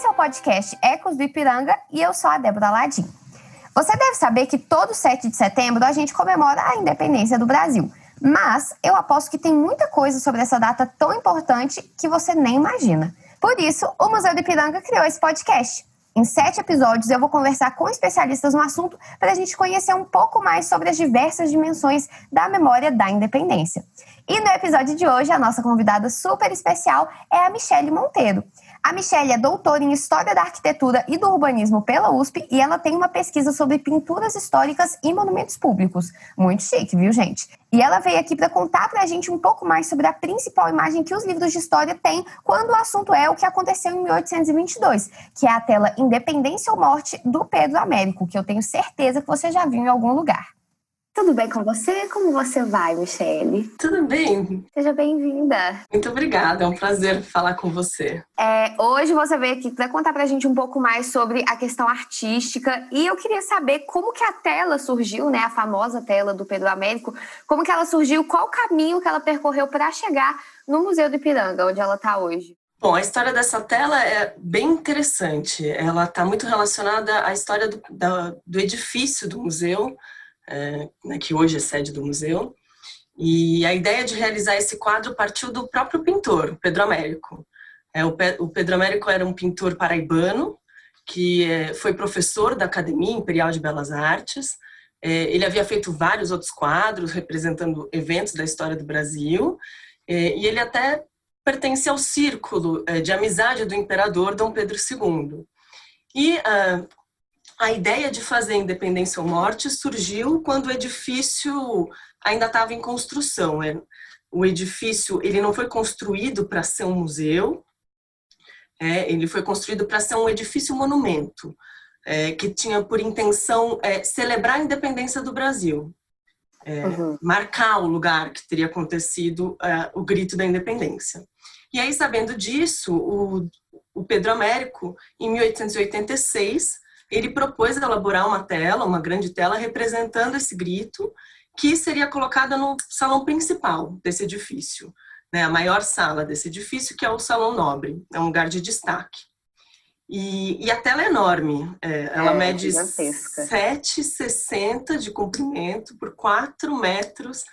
Esse é o podcast Ecos do Ipiranga e eu sou a Débora Ladim. Você deve saber que todo 7 de setembro a gente comemora a independência do Brasil. Mas eu aposto que tem muita coisa sobre essa data tão importante que você nem imagina. Por isso, o Museu do Ipiranga criou esse podcast. Em sete episódios, eu vou conversar com especialistas no assunto para a gente conhecer um pouco mais sobre as diversas dimensões da memória da independência. E no episódio de hoje, a nossa convidada super especial é a Michele Monteiro. A Michelle é doutora em História da Arquitetura e do Urbanismo pela USP e ela tem uma pesquisa sobre pinturas históricas e monumentos públicos. Muito chique, viu, gente? E ela veio aqui para contar para a gente um pouco mais sobre a principal imagem que os livros de história têm quando o assunto é o que aconteceu em 1822, que é a tela Independência ou Morte do Pedro Américo, que eu tenho certeza que você já viu em algum lugar. Tudo bem com você? Como você vai, Michele? Tudo bem. Seja bem-vinda. Muito obrigada, é um prazer falar com você. É, hoje você veio aqui para contar pra gente um pouco mais sobre a questão artística e eu queria saber como que a tela surgiu, né, a famosa tela do Pedro Américo, como que ela surgiu, qual o caminho que ela percorreu para chegar no Museu do Ipiranga, onde ela está hoje. Bom, a história dessa tela é bem interessante. Ela está muito relacionada à história do, da, do edifício do museu, né, que hoje é sede do museu. E a ideia de realizar esse quadro partiu do próprio pintor, Pedro Américo. É, o, Pe o, Pedro Américo era um pintor paraibano que é, foi professor da Academia Imperial de Belas Artes. É, ele havia feito vários outros quadros representando eventos da história do Brasil. É, e ele até pertencia ao círculo é, de amizade do imperador Dom Pedro II. E uh, a ideia de fazer Independência ou Morte surgiu quando o edifício ainda estava em construção. É, o edifício ele não foi construído para ser um museu, é, ele foi construído para ser um edifício monumento, é, que tinha por intenção é, celebrar a independência do Brasil, é, uhum. marcar o lugar que teria acontecido é, o grito da independência. E aí, sabendo disso, o, o Pedro Américo, em 1886, ele propôs elaborar uma tela, uma grande tela, representando esse grito, que seria colocada no salão principal desse edifício, né, a maior sala desse edifício, que é o Salão Nobre, é um lugar de destaque. E, e a tela é enorme, é, ela é, mede 7,60 de comprimento por 4 metros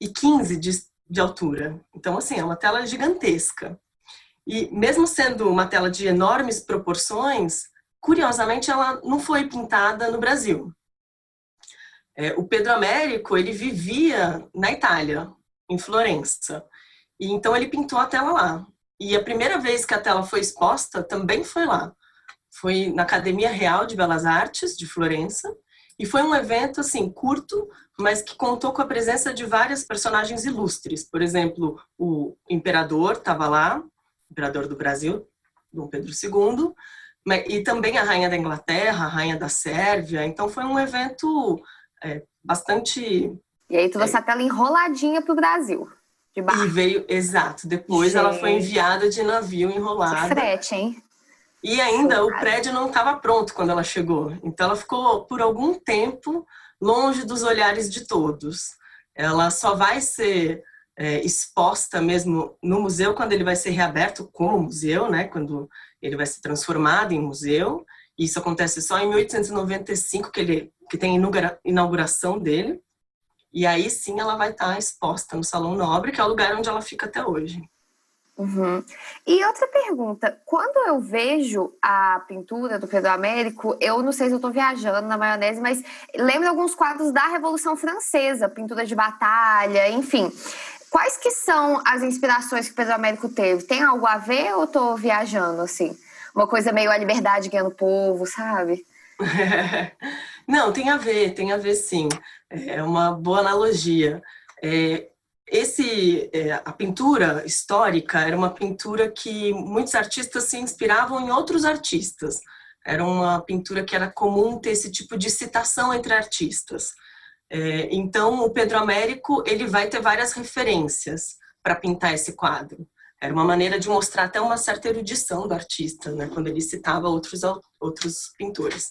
e 15 de, de altura. Então, assim, é uma tela gigantesca. E mesmo sendo uma tela de enormes proporções, curiosamente, ela não foi pintada no Brasil. É, o Pedro Américo, ele vivia na Itália, em Florença. E então ele pintou a tela lá. E a primeira vez que a tela foi exposta também foi lá. Foi na Academia Real de Belas Artes de Florença. E foi um evento assim curto, mas que contou com a presença de vários personagens ilustres. Por exemplo, o imperador estava lá, imperador do Brasil, Dom Pedro II, e também a rainha da Inglaterra, a rainha da Sérvia. Então foi um evento é, bastante. E aí trouxe é, a tela enroladinha para o Brasil. De E veio, exato. Depois Gente. ela foi enviada de navio enrolada. Que frete, hein? E ainda o prédio não estava pronto quando ela chegou. Então ela ficou por algum tempo longe dos olhares de todos. Ela só vai ser é, exposta mesmo no museu quando ele vai ser reaberto como museu, né? Quando ele vai ser transformado em museu. Isso acontece só em 1895, que, ele, que tem a inauguração dele. E aí sim ela vai estar exposta no Salão Nobre, que é o lugar onde ela fica até hoje. Uhum. E outra pergunta, quando eu vejo a pintura do Pedro Américo, eu não sei se eu estou viajando na maionese, mas lembro alguns quadros da Revolução Francesa, pintura de batalha, enfim. Quais que são as inspirações que o Pedro Américo teve? Tem algo a ver ou estou viajando, assim? Uma coisa meio a liberdade ganhando povo, sabe? Não, tem a ver, tem a ver sim. É uma boa analogia. É, esse, é, a pintura histórica era uma pintura que muitos artistas se inspiravam em outros artistas. Era uma pintura que era comum ter esse tipo de citação entre artistas. É, então, o Pedro Américo ele vai ter várias referências para pintar esse quadro. Era uma maneira de mostrar até uma certa erudição do artista, né, quando ele citava outros, outros pintores.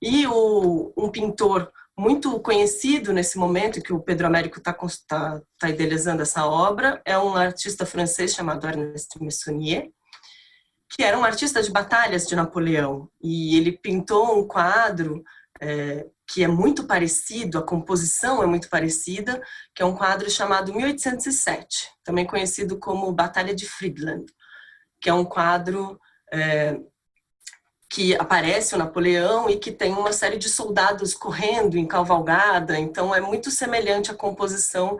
E o, um pintor muito conhecido nesse momento que o Pedro Américo está tá, tá idealizando essa obra é um artista francês chamado Ernest Meissonier. que era um artista de batalhas de Napoleão. E ele pintou um quadro é, que é muito parecido, a composição é muito parecida, que é um quadro chamado 1807, também conhecido como Batalha de Friedland, que é um quadro é, que aparece o Napoleão e que tem uma série de soldados correndo em cavalgada, então é muito semelhante à composição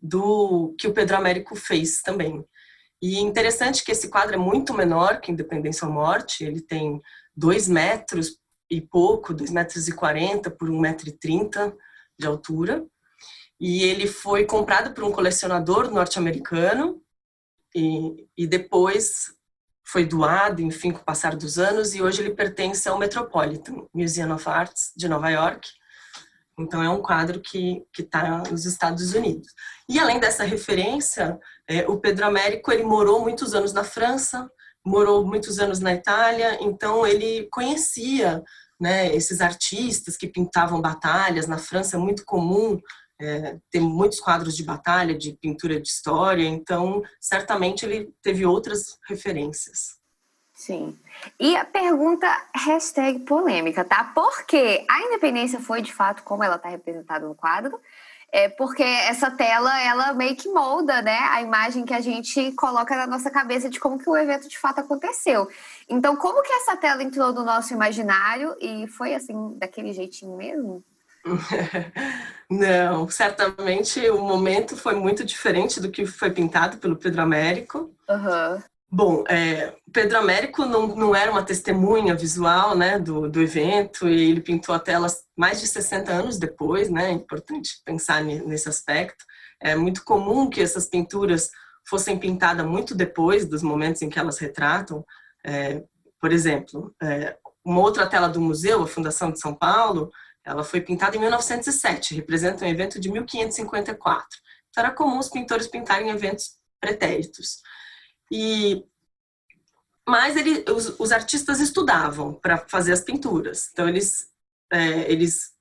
do que o Pedro Américo fez também. E interessante que esse quadro é muito menor que Independência ou Morte, ele tem dois metros e pouco, dois metros e quarenta por um metro e trinta de altura, e ele foi comprado por um colecionador norte-americano e, e depois foi doado, enfim, com o passar dos anos, e hoje ele pertence ao Metropolitan Museum of Arts de Nova York. Então, é um quadro que está nos Estados Unidos. E, além dessa referência, é, o Pedro Américo ele morou muitos anos na França, morou muitos anos na Itália, então ele conhecia né, esses artistas que pintavam batalhas. Na França é muito comum é, tem muitos quadros de batalha, de pintura de história, então certamente ele teve outras referências. Sim. E a pergunta hashtag polêmica, tá? Porque a independência foi de fato como ela está representada no quadro, é porque essa tela ela meio que molda, né, a imagem que a gente coloca na nossa cabeça de como que o evento de fato aconteceu. Então, como que essa tela entrou no nosso imaginário e foi assim daquele jeitinho mesmo? Não, certamente o momento foi muito diferente do que foi pintado pelo Pedro Américo. Uhum. Bom, é, Pedro Américo não, não era uma testemunha visual né, do, do evento e ele pintou a tela mais de 60 anos depois, né? É importante pensar nesse aspecto. É muito comum que essas pinturas fossem pintadas muito depois dos momentos em que elas retratam. É, por exemplo, é, uma outra tela do museu, a Fundação de São Paulo, ela foi pintada em 1907, representa um evento de 1554. Então era comum os pintores pintarem eventos pretéritos. E mas ele, os, os artistas estudavam para fazer as pinturas. Então eles, é, eles,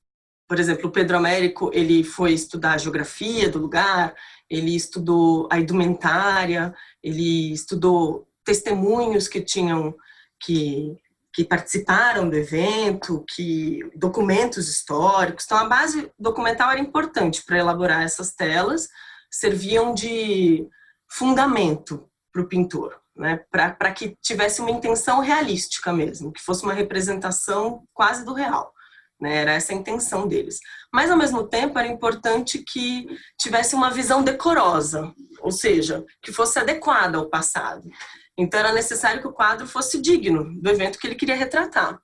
por exemplo, o Pedro Américo ele foi estudar a geografia do lugar, ele estudou a indumentária, ele estudou testemunhos que tinham que que participaram do evento, que documentos históricos. Então, a base documental era importante para elaborar essas telas, serviam de fundamento para o pintor, né? para que tivesse uma intenção realística mesmo, que fosse uma representação quase do real. Né? Era essa a intenção deles. Mas, ao mesmo tempo, era importante que tivesse uma visão decorosa, ou seja, que fosse adequada ao passado. Então era necessário que o quadro fosse digno do evento que ele queria retratar.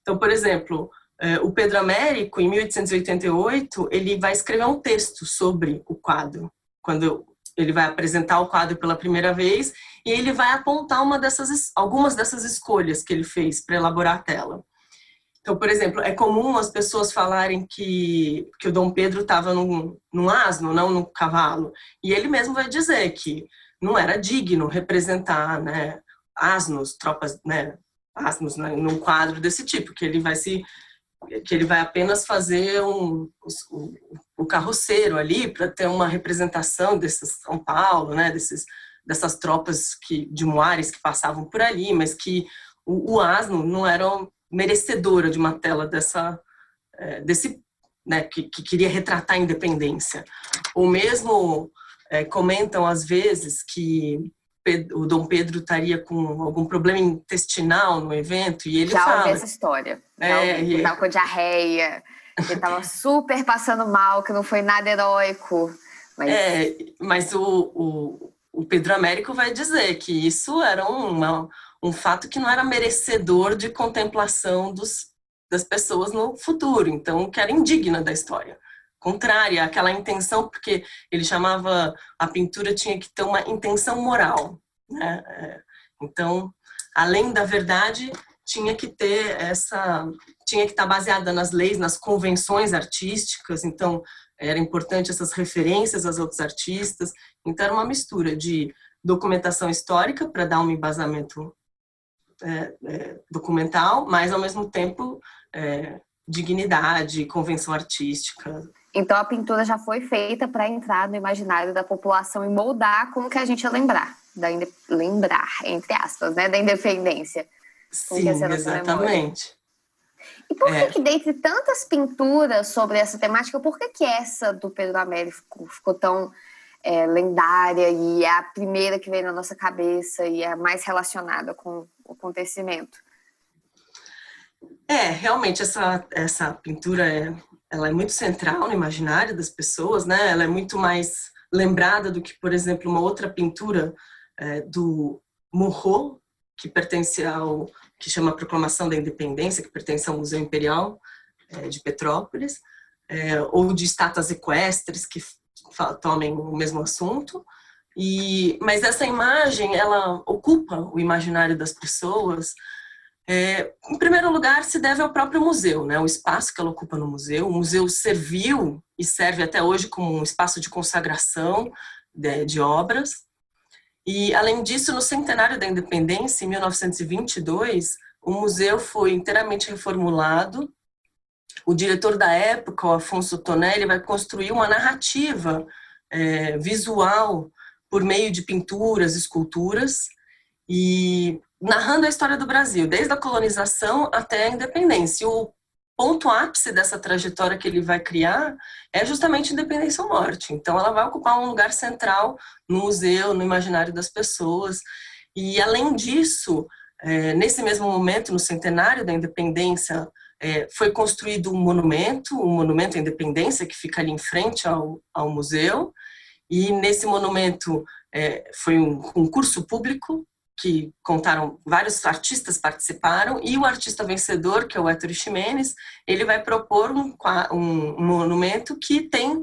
Então, por exemplo, é, o Pedro Américo, em 1888, ele vai escrever um texto sobre o quadro, quando ele vai apresentar o quadro pela primeira vez, e ele vai apontar uma dessas, algumas dessas escolhas que ele fez para elaborar a tela. Então, por exemplo, é comum as pessoas falarem que, que o Dom Pedro estava num, num asno, não num cavalo. E ele mesmo vai dizer que não era digno representar, né, asnos, tropas, né, asnos né, num quadro desse tipo, que ele vai se que ele vai apenas fazer um, o, carroceiro ali para ter uma representação desses São Paulo, né, desses dessas tropas que de Moares que passavam por ali, mas que o, o asno não era merecedora de uma tela dessa é, desse né, que, que queria retratar a independência. Ou mesmo é, comentam às vezes que o Dom Pedro estaria com algum problema intestinal no evento e ele Já fala... essa história. É, ele estava com diarreia, ele estava super passando mal, que não foi nada heróico. Mas, é, mas o, o, o, Pedro Américo vai dizer que isso era uma, um fato que não era merecedor de contemplação dos, das pessoas no futuro, então que era indigna da história contrária àquela intenção, porque ele chamava a pintura tinha que ter uma intenção moral. Né? É, então, além da verdade, tinha que ter essa, tinha que estar baseada nas leis, nas convenções artísticas. Então, era importante essas referências aos outros artistas. Então, era uma mistura de documentação histórica para dar um embasamento é, é, documental, mas ao mesmo tempo é, dignidade, convenção artística. Então a pintura já foi feita para entrar no imaginário da população e moldar como que a gente ia lembrar. da lembrar, entre aspas, né, da independência. Sim, exatamente. E por é. que, dentre tantas pinturas sobre essa temática, por que, que essa do Pedro Américo ficou, ficou tão é, lendária e é a primeira que vem na nossa cabeça e é mais relacionada com o acontecimento? É, realmente essa, essa pintura é, ela é muito central no imaginário das pessoas, né? Ela é muito mais lembrada do que, por exemplo, uma outra pintura é, do Murro, que pertence ao que chama Proclamação da Independência, que pertence ao Museu Imperial é, de Petrópolis, é, ou de estátuas equestres que tomem o mesmo assunto. E, mas essa imagem, ela ocupa o imaginário das pessoas. É, em primeiro lugar, se deve ao próprio museu, né? o espaço que ela ocupa no museu. O museu serviu e serve até hoje como um espaço de consagração de, de obras. E, além disso, no centenário da independência, em 1922, o museu foi inteiramente reformulado. O diretor da época, o Afonso Tonelli, vai construir uma narrativa é, visual por meio de pinturas, esculturas, e narrando a história do Brasil, desde a colonização até a independência. O ponto ápice dessa trajetória que ele vai criar é justamente independência ou morte. Então, ela vai ocupar um lugar central no museu, no imaginário das pessoas. E, além disso, é, nesse mesmo momento, no centenário da independência, é, foi construído um monumento, um monumento à independência, que fica ali em frente ao, ao museu. E nesse monumento é, foi um concurso público que contaram, vários artistas participaram, e o artista vencedor, que é o Héctor Ximenes, ele vai propor um, um monumento que tem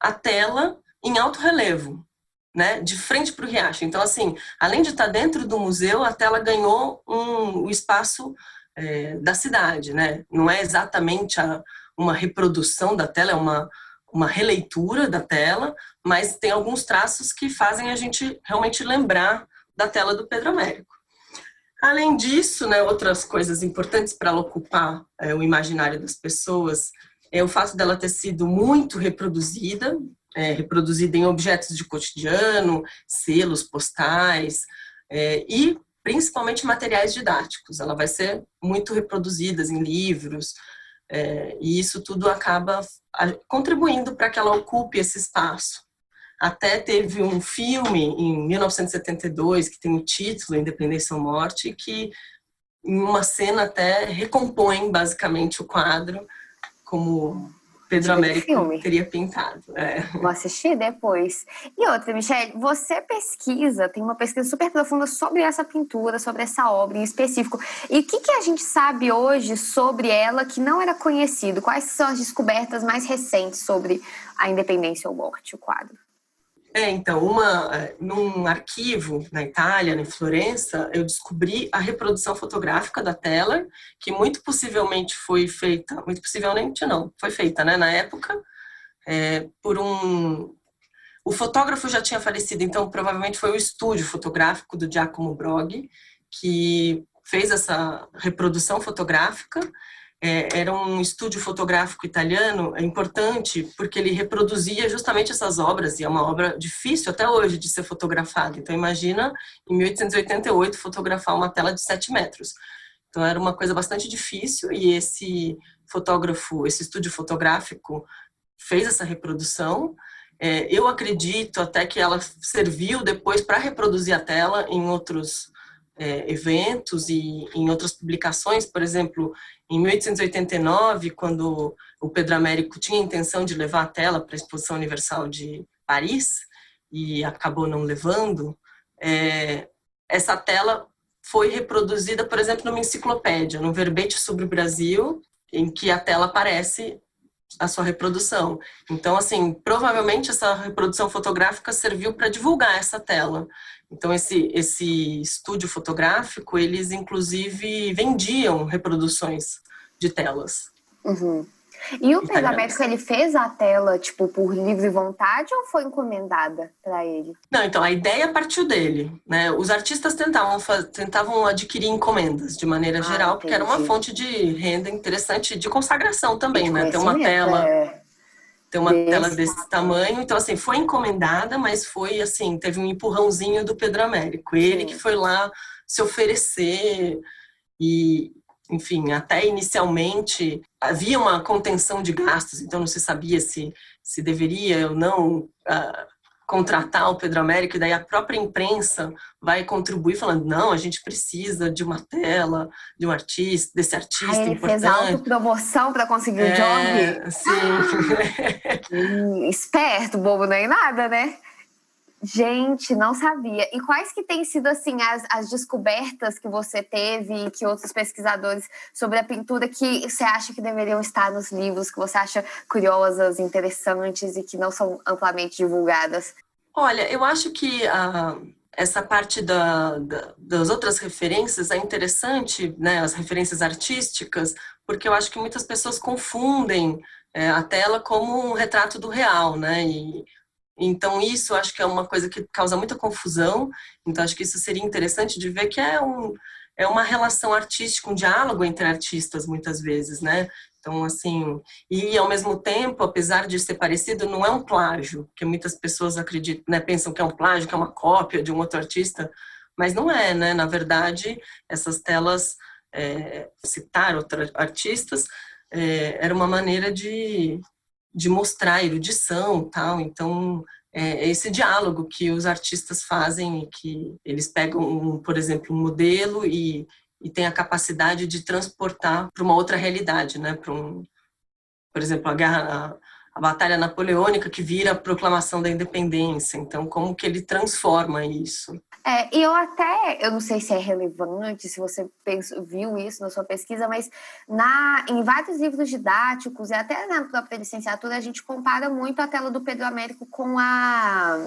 a tela em alto relevo, né, de frente para o riacho. Então, assim, além de estar dentro do museu, a tela ganhou um, o espaço é, da cidade, né? Não é exatamente a, uma reprodução da tela, é uma, uma releitura da tela, mas tem alguns traços que fazem a gente realmente lembrar da tela do Pedro Américo. Além disso, né, outras coisas importantes para ela ocupar é, o imaginário das pessoas é o fato dela ter sido muito reproduzida, é, reproduzida em objetos de cotidiano, selos postais é, e principalmente materiais didáticos. Ela vai ser muito reproduzida em livros é, e isso tudo acaba contribuindo para que ela ocupe esse espaço. Até teve um filme em 1972 que tem o título Independência ou Morte, que em uma cena até recompõe basicamente o quadro como Pedro Américo filme. teria pintado. É. Vou assistir depois. E outra, Michelle, você pesquisa, tem uma pesquisa super profunda sobre essa pintura, sobre essa obra em específico. E o que, que a gente sabe hoje sobre ela que não era conhecido? Quais são as descobertas mais recentes sobre a independência ou morte, o quadro? É, então, uma, é, num arquivo na Itália, em Florença, eu descobri a reprodução fotográfica da tela, que muito possivelmente foi feita, muito possivelmente não, foi feita, né, na época, é, por um... O fotógrafo já tinha falecido, então provavelmente foi o estúdio fotográfico do Giacomo Broggi, que fez essa reprodução fotográfica é, era um estúdio fotográfico italiano é importante porque ele reproduzia justamente essas obras e é uma obra difícil até hoje de ser fotografada. Então imagina em 1888 fotografar uma tela de 7 metros. Então era uma coisa bastante difícil e esse fotógrafo, esse estúdio fotográfico fez essa reprodução. É, eu acredito até que ela serviu depois para reproduzir a tela em outros é, eventos e em outras publicações, por exemplo, em 1889, quando o Pedro Américo tinha a intenção de levar a tela para a Exposição Universal de Paris e acabou não levando, é, essa tela foi reproduzida, por exemplo, numa enciclopédia, no verbete sobre o Brasil, em que a tela aparece a sua reprodução. Então, assim, provavelmente essa reprodução fotográfica serviu para divulgar essa tela. Então, esse, esse estúdio fotográfico, eles inclusive vendiam reproduções de telas. Uhum. E o Pedro Américo, ele fez a tela, tipo, por livre vontade ou foi encomendada para ele? Não, então, a ideia partiu dele, né? Os artistas tentavam, tentavam adquirir encomendas, de maneira ah, geral, entendi. porque era uma fonte de renda interessante, de consagração também, de né? Ter uma tela... É ter uma Desse tela desse tamanho. Então, assim, foi encomendada, mas foi assim, teve um empurrãozinho do Pedro Américo. Ele Sim. que foi lá se oferecer e, enfim, até inicialmente havia uma contenção de gastos, então não se sabia se, se deveria ou não uh, contratar o Pedro Américo, e daí a própria imprensa vai contribuir falando, não, a gente precisa de uma tela, de um artista, desse artista Aí ele importante. fez autopromoção para conseguir é, o job? Sim. esperto, bobo nem nada, né? Gente, não sabia. E quais que têm sido assim as, as descobertas que você teve, que outros pesquisadores sobre a pintura que você acha que deveriam estar nos livros, que você acha curiosas, interessantes e que não são amplamente divulgadas? Olha, eu acho que a, essa parte da, da, das outras referências é interessante, né? As referências artísticas, porque eu acho que muitas pessoas confundem é, a tela como um retrato do real, né? E então, isso acho que é uma coisa que causa muita confusão. Então, acho que isso seria interessante de ver que é, um, é uma relação artística, um diálogo entre artistas, muitas vezes, né? Então, assim, e ao mesmo tempo, apesar de ser parecido, não é um plágio, que muitas pessoas acreditam, né, pensam que é um plágio, que é uma cópia de um outro artista, mas não é, né? Na verdade, essas telas, é, citar outros artistas, é, era uma maneira de, de mostrar erudição tal. Então, é esse diálogo que os artistas fazem, que eles pegam, um, por exemplo, um modelo e, e têm a capacidade de transportar para uma outra realidade, né? Para um, por exemplo, a guerra, a, batalha napoleônica que vira a proclamação da independência. Então, como que ele transforma isso? É, e eu até, eu não sei se é relevante, se você pensou, viu isso na sua pesquisa, mas na, em vários livros didáticos e até na própria licenciatura, a gente compara muito a tela do Pedro Américo com a.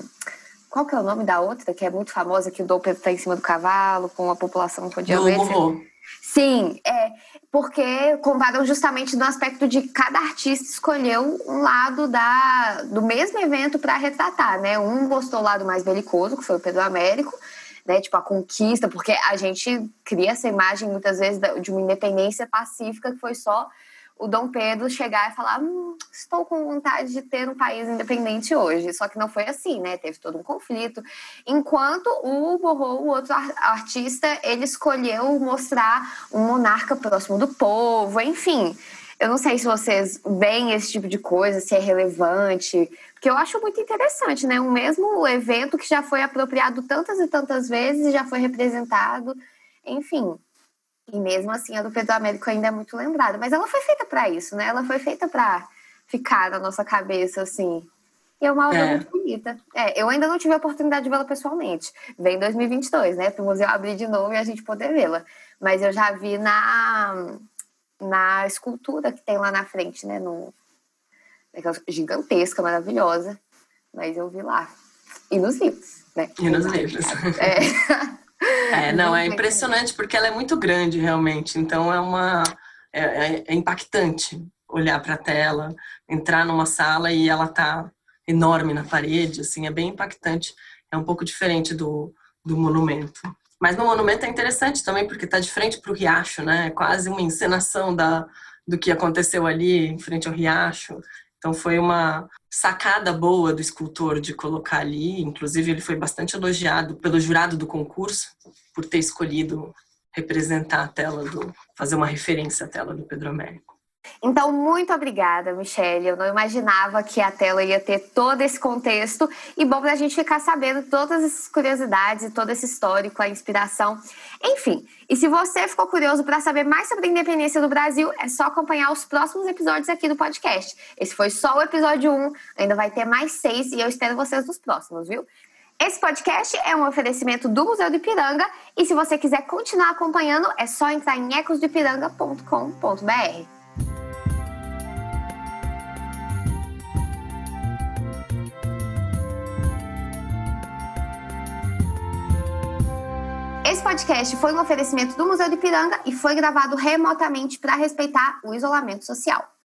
Qual que é o nome da outra, que é muito famosa, que o Dom Pedro está em cima do cavalo, com a população não podia ver? Sim, é, porque comparam justamente no aspecto de cada artista escolheu um lado da, do mesmo evento para retratar, né? Um gostou o lado mais belicoso, que foi o Pedro Américo, né? Tipo, a conquista, porque a gente cria essa imagem muitas vezes de uma independência pacífica que foi só o Dom Pedro chegar e falar: hum, estou com vontade de ter um país independente hoje. Só que não foi assim, né? Teve todo um conflito. Enquanto o Borro, o outro artista, ele escolheu mostrar um monarca próximo do povo, enfim. Eu não sei se vocês veem esse tipo de coisa, se é relevante, porque eu acho muito interessante, né? Um mesmo evento que já foi apropriado tantas e tantas vezes, já foi representado, enfim. E mesmo assim, a do Pedro Américo ainda é muito lembrada. Mas ela foi feita para isso, né? Ela foi feita para ficar na nossa cabeça, assim. E é uma obra é. muito bonita. É, eu ainda não tive a oportunidade de vê-la pessoalmente. Vem em 2022, né? Para o museu abrir de novo e a gente poder vê-la. Mas eu já vi na, na escultura que tem lá na frente, né? No, gigantesca, maravilhosa. Mas eu vi lá. E nos livros, né? E nos livros. É. É, não, é impressionante porque ela é muito grande realmente. Então é uma é, é, é impactante olhar para a tela, entrar numa sala e ela tá enorme na parede, assim, é bem impactante. É um pouco diferente do, do monumento. Mas no monumento é interessante também porque está de frente para o riacho, né? É quase uma encenação da, do que aconteceu ali em frente ao riacho. Então foi uma sacada boa do escultor de colocar ali, inclusive ele foi bastante elogiado pelo jurado do concurso por ter escolhido representar a tela do fazer uma referência à tela do Pedro Américo. Então, muito obrigada, Michelle. Eu não imaginava que a tela ia ter todo esse contexto. E bom para a gente ficar sabendo todas essas curiosidades todo esse histórico, a inspiração. Enfim, e se você ficou curioso para saber mais sobre a independência do Brasil, é só acompanhar os próximos episódios aqui do podcast. Esse foi só o episódio 1, ainda vai ter mais seis e eu espero vocês nos próximos, viu? Esse podcast é um oferecimento do Museu do Ipiranga e se você quiser continuar acompanhando, é só entrar em ecosdoipiranga.com.br. podcast foi um oferecimento do Museu de Ipiranga e foi gravado remotamente para respeitar o isolamento social.